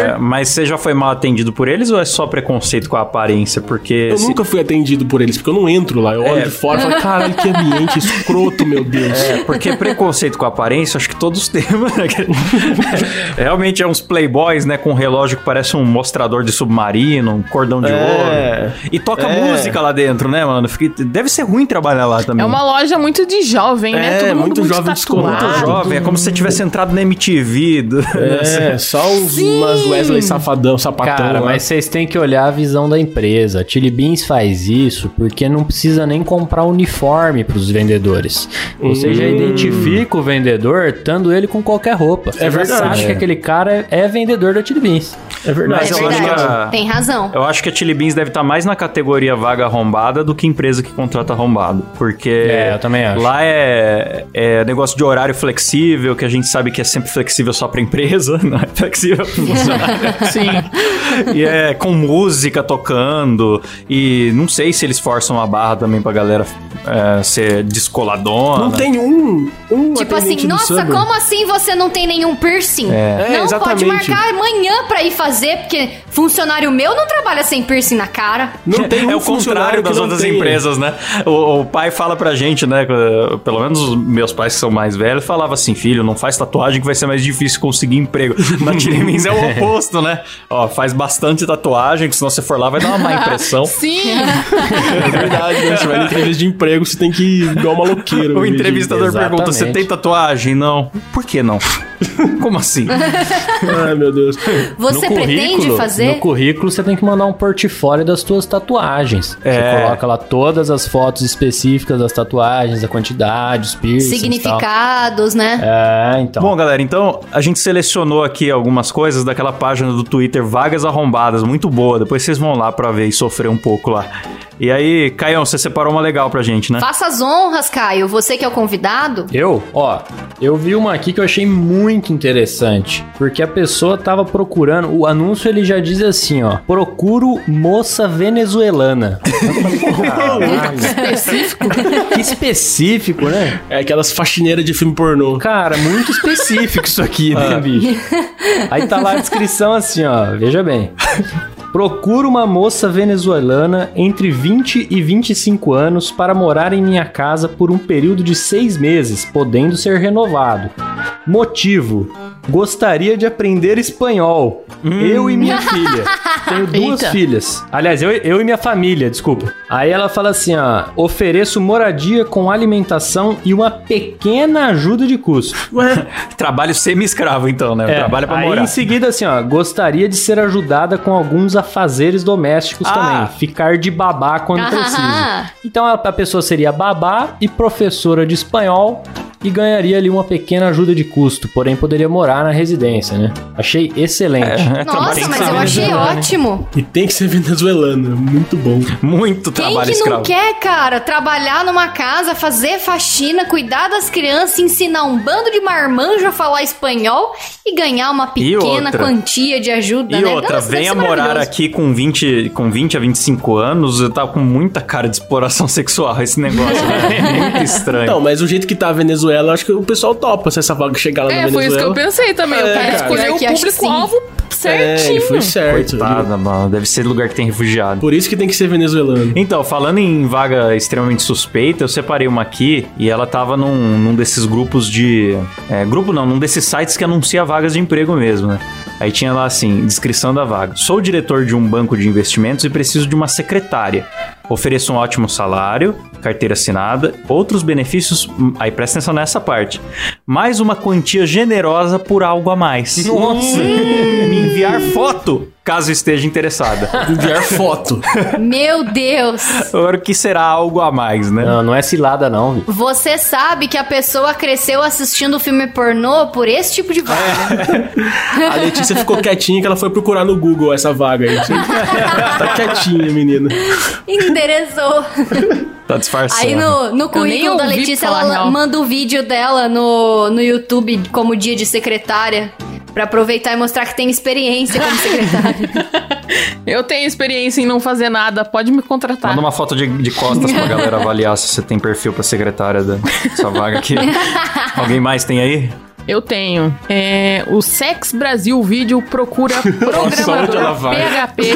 é. Mas você já foi mal atendido por eles ou é só preconceito com a aparência? Porque. Eu se- nunca fui atendido por eles, porque eu não entro lá. Eu olho É. de fora e falo, caralho, que ambiente escroto, meu Deus. É, porque preconceito com a aparência, acho que todos temos. né? Realmente é uns playboys, né? Com um relógio que parece um mostrador de submarino, um cordão de É. ouro. E toca É. música lá dentro, né, mano? Deve ser ruim trabalhar lá também. É uma loja muito de jovem, né? É, Todo mundo muito muito, jovem tatuado. Muito jovem, é como se você tivesse entrado na MTV. do- É, só uns, umas Wesley safadão, sapatão Cara, lá. mas vocês têm que olhar a visão da empresa. A Chili Beans faz isso porque não precisa nem comprar uniforme pros vendedores. Você já Hum. identifica o vendedor, estando ele com qualquer roupa. Você É já verdade. sabe que É. aquele cara é vendedor da Chili Beans. É verdade. Mas É eu acho que verdade. a- Tem razão. Eu acho que a Chili Beans deve estar mais na categoria vaga arrombada do que empresa que contrata arrombado. Porque É, eu também acho. lá é, é negócio de horário flexível, que a gente sabe que é sempre flexível só pra empresa, não é flexível pro funcionário. Sim. e é com música tocando. E não sei se eles forçam a barra também pra galera é, ser descoladona. Não tem um, um Tipo assim, nossa, como assim você não tem nenhum piercing? É, não pode exatamente. marcar amanhã pra ir fazer, porque funcionário meu não trabalha sem piercing na cara. Não tem um é o funcionário contrário das outras tenha. empresas, né? O, o pai fala pra gente, né? Pelo menos os meus pais que são mais velhos, falava assim: filho, não faz tatuagem que vai ser mais difícil conseguir emprego. Na Tirimins é o oposto, né? Ó, faz bastante tatuagem, que senão você for lá vai dar uma má impressão. Sim. É verdade, né? Você vai na entrevista de emprego, você tem que ir igual maloqueiro. O entrevistador pergunta: você tem tatuagem? Não. Por que não? Como assim? Ai, meu Deus. Você pretende fazer? No currículo você tem que mandar um portfólio das tuas tatuagens. É. Você coloca lá todas as fotos específicas das tatuagens, a quantidade, os piercings tal. Significados, né? É, então. Bom, galera, então a gente selecionou aqui algumas coisas daquela página do Twitter Vagas Arrombadas, muito boa. Depois vocês vão lá pra ver e sofrer um pouco lá. E aí, Caião, você separou uma legal pra gente, né? Faça as honras, Caio. Você que é o convidado. Eu, ó, eu vi uma aqui que eu achei muito interessante, porque a pessoa tava procurando, o anúncio ele já diz assim, ó, procuro moça venezuelana. Caralho, Específico. que específico, né? É aquelas faxineiras de filme pornô. Cara, muito específico isso aqui, né, bicho? Aí tá lá a descrição assim, ó, veja bem. Procuro uma moça venezuelana entre 20 e 25 anos para morar em minha casa por um período de seis meses, podendo ser renovado. Motivo: gostaria de aprender espanhol. Eu e minha filha. Tenho duas Eita. filhas. Aliás, eu, eu e minha família, desculpa. Aí ela fala assim: ó, ofereço moradia com alimentação e uma pequena ajuda de custo. Ué, Trabalho semi-escravo, então, né? É, Trabalho pra aí morar. em seguida, assim, ó, gostaria de ser ajudada com alguns afazeres domésticos Ah. também. Ficar de babá quando Ah. precisa. Então a pessoa seria babá e professora de espanhol e ganharia ali uma pequena ajuda de custo, porém poderia morar na residência, né? Achei excelente. É, Nossa, mas eu achei ótimo. e tem que ser venezuelano. Muito bom. Muito Quem trabalho que escravo. não quer, cara, trabalhar numa casa, fazer faxina, cuidar das crianças, ensinar um bando de marmanjo a falar espanhol e ganhar uma pequena quantia de ajuda, E né? outra, Nossa, venha morar aqui com 20, com 20 a 25 anos, eu tava com muita cara de exploração sexual esse negócio, né? Muito estranho. Não, mas o jeito que tá a Venezuela, eu acho que o pessoal topa se essa vaga chegar lá na É, foi isso que eu Venezuela. pensei também. o É, cara cara. escolheu o público-alvo É, certinho. ele foi certo. Coitada, mano. Deve ser lugar que tem refugiado. Por isso que tem que ser venezuelano. Então, falando em vaga extremamente suspeita, eu separei uma aqui e ela tava num, num desses grupos de. é, grupo não, num desses sites que anuncia vagas de emprego mesmo, né? Aí tinha lá assim, descrição da vaga. Sou diretor de um banco de investimentos e preciso de uma secretária. Ofereço um ótimo salário, carteira assinada, outros benefícios. hum, Aí presta atenção nessa parte. Mais uma quantia generosa por algo a mais. Nossa! Me enviar foto, caso esteja interessada. Enviar foto. Meu Deus! Agora, o que será algo a mais, né? Não, não é cilada não, viu? Você sabe que a pessoa cresceu assistindo filme pornô por esse tipo de vaga. A Letícia ficou quietinha que ela foi procurar no Google essa vaga aí. tá quietinha, menina. Interessou. Tá disfarçando. Aí no, no currículo da Letícia, falar ela real. manda o vídeo dela no, no YouTube como dia de secretária. Pra aproveitar e mostrar que tem experiência como secretária. Eu tenho experiência em não fazer nada, pode me contratar. Manda uma foto de, de costas pra galera avaliar se você tem perfil pra secretária dessa vaga aqui. Alguém mais tem aí? Eu tenho. É, o Sex Brasil Vídeo procura onde ela programador vai? PHP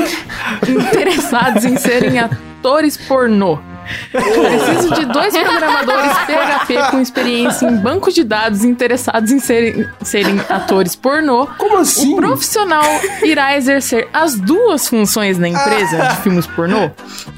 interessados em serem atores pornô. Preciso de dois programadores PHP com experiência em banco de dados interessados em serem, serem atores pornô. Como assim? O profissional irá exercer as duas funções na empresa de filmes pornô.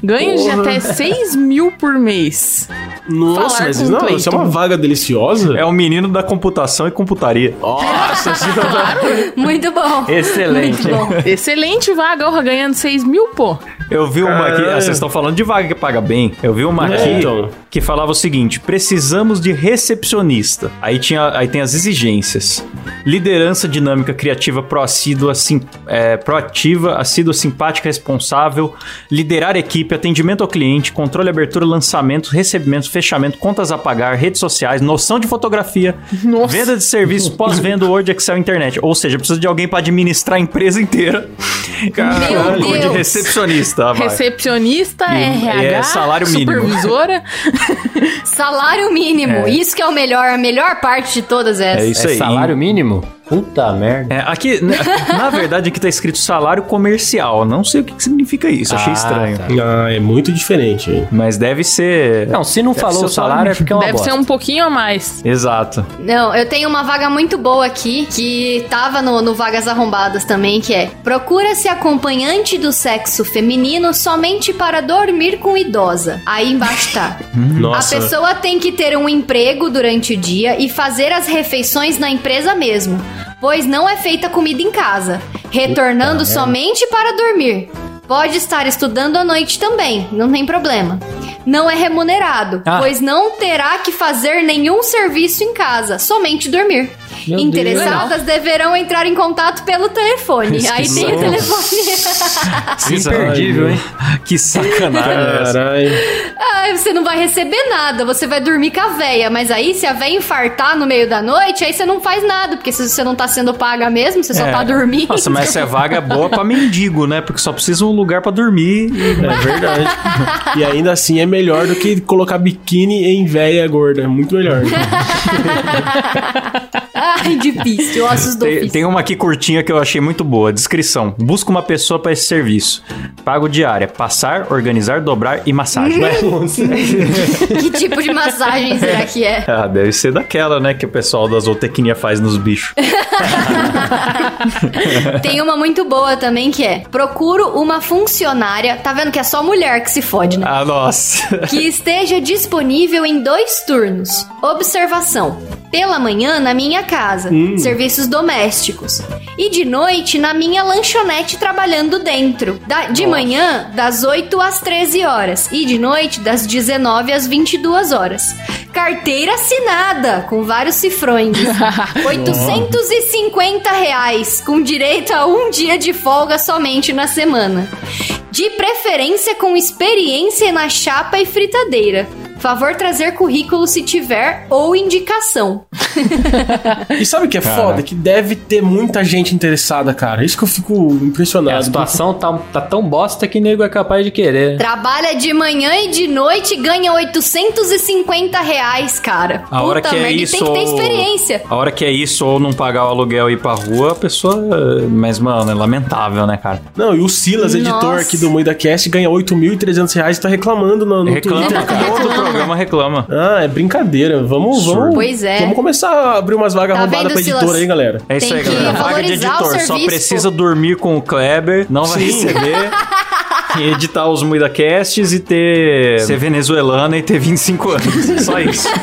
Ganhos de até 6 mil por mês. Nossa, Falar mas com não, isso é uma vaga deliciosa. É o menino da computação e computaria. Nossa senhora. Muito bom. Excelente. Muito bom. Excelente vaga, ganhando 6 mil, pô. Eu vi uma aqui, ah, vocês estão falando de vaga que paga bem. Eu vi uma É, aqui então. que falava o seguinte: precisamos de recepcionista. Aí tinha, aí tem as exigências: liderança dinâmica, criativa, proassídua, sim, é, proativa, assídua, simpática, responsável, liderar equipe, atendimento ao cliente, controle, abertura, lançamento, recebimento, fechamento, contas a pagar, redes sociais, noção de fotografia, Nossa. venda de serviço, pós-venda, Word, Excel, internet. Ou seja, precisa de alguém para administrar a empresa inteira. Caralho, de Deus. recepcionista. vai. Recepcionista, E- RH, é salário mínimo. supervisora. Salário mínimo. Isso que é o melhor, a melhor parte de todas É essas. isso É aí. salário mínimo? Puta merda. É, aqui, na, na verdade, aqui tá escrito salário comercial. Não sei o que, que significa isso, achei Ah, estranho. tá. Ah, é muito diferente. Mas deve ser. Não, se não Deve falou o o salário salário é porque é uma Deve bosta. ser um pouquinho a mais. Exato. Não, eu tenho uma vaga muito boa aqui, que tava no, no Vagas Arrombadas também, que é Procura-se acompanhante do sexo feminino somente para dormir com idosa. Aí embaixo tá. Nossa. A pessoa tem que ter um emprego durante o dia e fazer as refeições na empresa mesmo, pois não é feita comida em casa, retornando somente para dormir. Pode estar estudando à noite também, não tem problema. Não é remunerado, Ah. pois não terá que fazer nenhum serviço em casa, somente dormir. Meu Interessadas deverão entrar em contato pelo telefone. Aí tem o telefone. Imperdível, hein? Que sacanagem. Caralho. Ai, você não vai receber nada, você vai dormir com a véia. Mas aí, se a véia infartar no meio da noite, aí você não faz nada, porque se você não tá sendo paga mesmo, você só É. tá dormindo. Nossa, mas essa vaga é boa pra mendigo, né? Porque só precisa um lugar pra dormir. e- É verdade. e ainda assim é melhor do que colocar biquíni em véia gorda. Muito melhor. Ai, difícil, ossos do Tem, tem uma aqui curtinha que eu achei muito boa. Descrição. Busca uma pessoa para esse serviço. Pago diária. Passar, organizar, dobrar e massagem. Que tipo de massagem será que é? Ah, deve ser daquela, né? Que o pessoal da zootecnia faz nos bichos. Tem uma muito boa também que é: procuro uma funcionária. Tá vendo que é só mulher que se fode, né? Ah, nossa. que esteja disponível em dois turnos. Observação: pela manhã na minha casa, serviços domésticos, e de noite na minha lanchonete trabalhando dentro. Da- de manhã das 8 às 13 horas e de noite das 19 às 22 horas. Carteira assinada com vários cifrões. 850 reais com direito a um dia de folga somente na semana. De preferência com experiência na chapa e fritadeira. Favor trazer currículo se tiver ou indicação. E sabe o que é foda? Que deve ter muita gente interessada, cara. Isso que eu fico É, impressionado. a situação tá, tá tão bosta que nego é capaz de querer. Trabalha de manhã e de noite e ganha 850 reais, cara. A hora que é merda, e isso. tem que ter ou- experiência. A hora que é isso, ou não pagar o aluguel e ir pra rua, a pessoa. Mas, mano, é lamentável, né, cara? Não, e o Silas, editor Nossa. aqui do Cast, ganha 8.300 reais e tá reclamando no, no Reclama, Twitter, cara. todo programa reclama. Ah, é brincadeira. Vamos, vamos. Pois é. Vamos começar a abrir umas vagas Tá roubadas vendo, pra editora Silas? aí, galera. É isso Tem aí, que galera. Vaga de editor. Só precisa pô. dormir com o Kleber, não vai receber. e editar os MuidaCasts e ter. ser venezuelana e ter 25 anos. Só isso.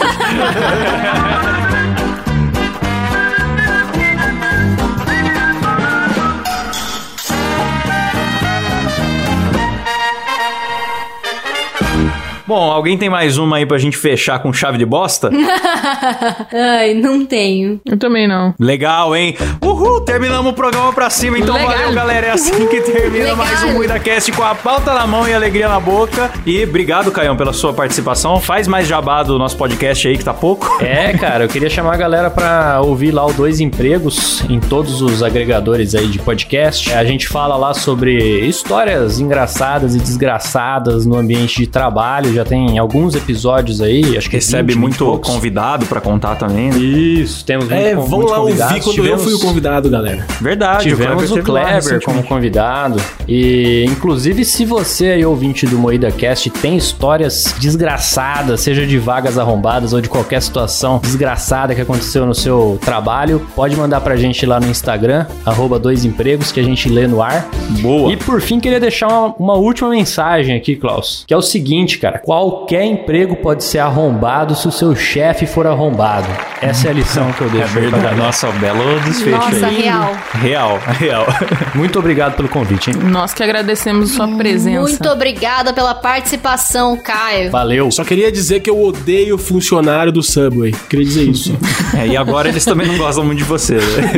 Bom, alguém tem mais uma aí pra gente fechar com chave de bosta? Ai, não tenho. Eu também não. Legal, hein? Uhul, terminamos o programa pra cima, então Legal. valeu, galera. É assim que termina Legal. mais um MuidaCast com a pauta na mão e alegria na boca. E obrigado, Caião, pela sua participação. Faz mais jabá do nosso podcast aí, que tá pouco. É, cara, eu queria chamar a galera pra ouvir lá o Dois Empregos em todos os agregadores aí de podcast. A gente fala lá sobre histórias engraçadas e desgraçadas no ambiente de trabalho. Já tem alguns episódios aí, acho que Recebe 20, 20 e muito poucos. convidado pra contar também. né? Isso, temos muito É, con- vão muitos lá ouvir quando eu Tivemos- fui o convidado, galera. Verdade, Tivemos o Kleber como convidado. E, inclusive, se você aí, ouvinte do Moída Cast, tem histórias desgraçadas, seja de vagas arrombadas ou de qualquer situação desgraçada que aconteceu no seu trabalho, pode mandar pra gente lá no Instagram, arroba dois empregos, que a gente lê no ar. Boa. E por fim, queria deixar uma, uma última mensagem aqui, Klaus, que é o seguinte, cara. Qualquer emprego pode ser arrombado se o seu chefe for arrombado. Essa é a lição que eu É deixo. pra verdade. Nossa, belo desfecho Nossa, aí. real. Real, real. Muito obrigado pelo convite, hein? Nós que agradecemos sua presença. Muito obrigada pela participação, Caio. Valeu. Só queria dizer que eu odeio funcionário do Subway. Queria dizer isso. É, e agora eles também não gostam muito de você, né?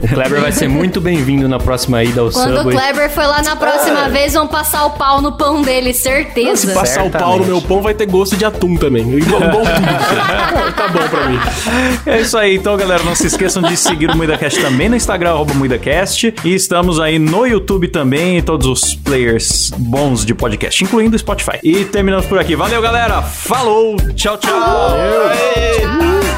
O Kleber vai ser muito bem-vindo na próxima ida ao Quando o Subway. Kleber foi lá na próxima vez, vão passar o pau no pão dele, Se certeza. passar o pau no meu pão, vai ter gosto de atum também. Igual, igual tudo. tá bom pra mim. É isso aí, então, galera. Não se esqueçam de seguir o MuidaCast também no Instagram, arroba MuidaCast. E estamos aí no YouTube também, em todos os players bons de podcast, incluindo o Spotify. E terminamos por aqui. Valeu, galera. Falou. Tchau, tchau. Valeu.